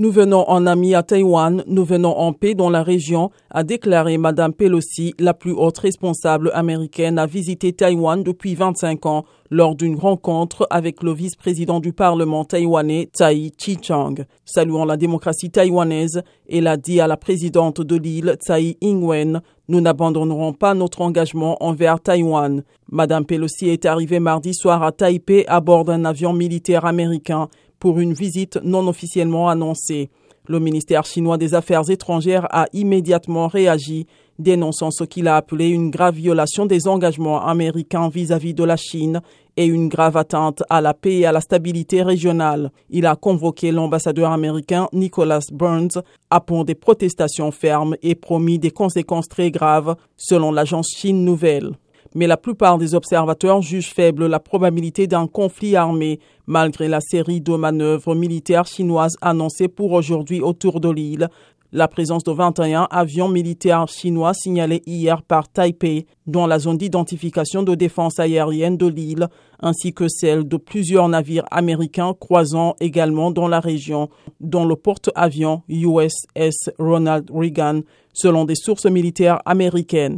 Nous venons en ami à Taïwan, nous venons en paix dans la région, a déclaré Madame Pelosi, la plus haute responsable américaine à visiter Taïwan depuis 25 ans lors d'une rencontre avec le vice-président du Parlement taïwanais Tsai Chi-chang. Saluant la démocratie taïwanaise, elle a dit à la présidente de l'île Tsai Ing-wen nous n'abandonnerons pas notre engagement envers Taïwan. Madame Pelosi est arrivée mardi soir à Taipei à bord d'un avion militaire américain pour une visite non officiellement annoncée. Le ministère chinois des Affaires étrangères a immédiatement réagi, dénonçant ce qu'il a appelé une grave violation des engagements américains vis-à-vis de la Chine et une grave atteinte à la paix et à la stabilité régionale. Il a convoqué l'ambassadeur américain Nicholas Burns pour des protestations fermes et promis des conséquences très graves, selon l'agence Chine Nouvelle mais la plupart des observateurs jugent faible la probabilité d'un conflit armé, malgré la série de manœuvres militaires chinoises annoncées pour aujourd'hui autour de l'île. La présence de 21 avions militaires chinois signalés hier par Taipei dans la zone d'identification de défense aérienne de l'île, ainsi que celle de plusieurs navires américains croisant également dans la région, dont le porte-avions USS Ronald Reagan, selon des sources militaires américaines.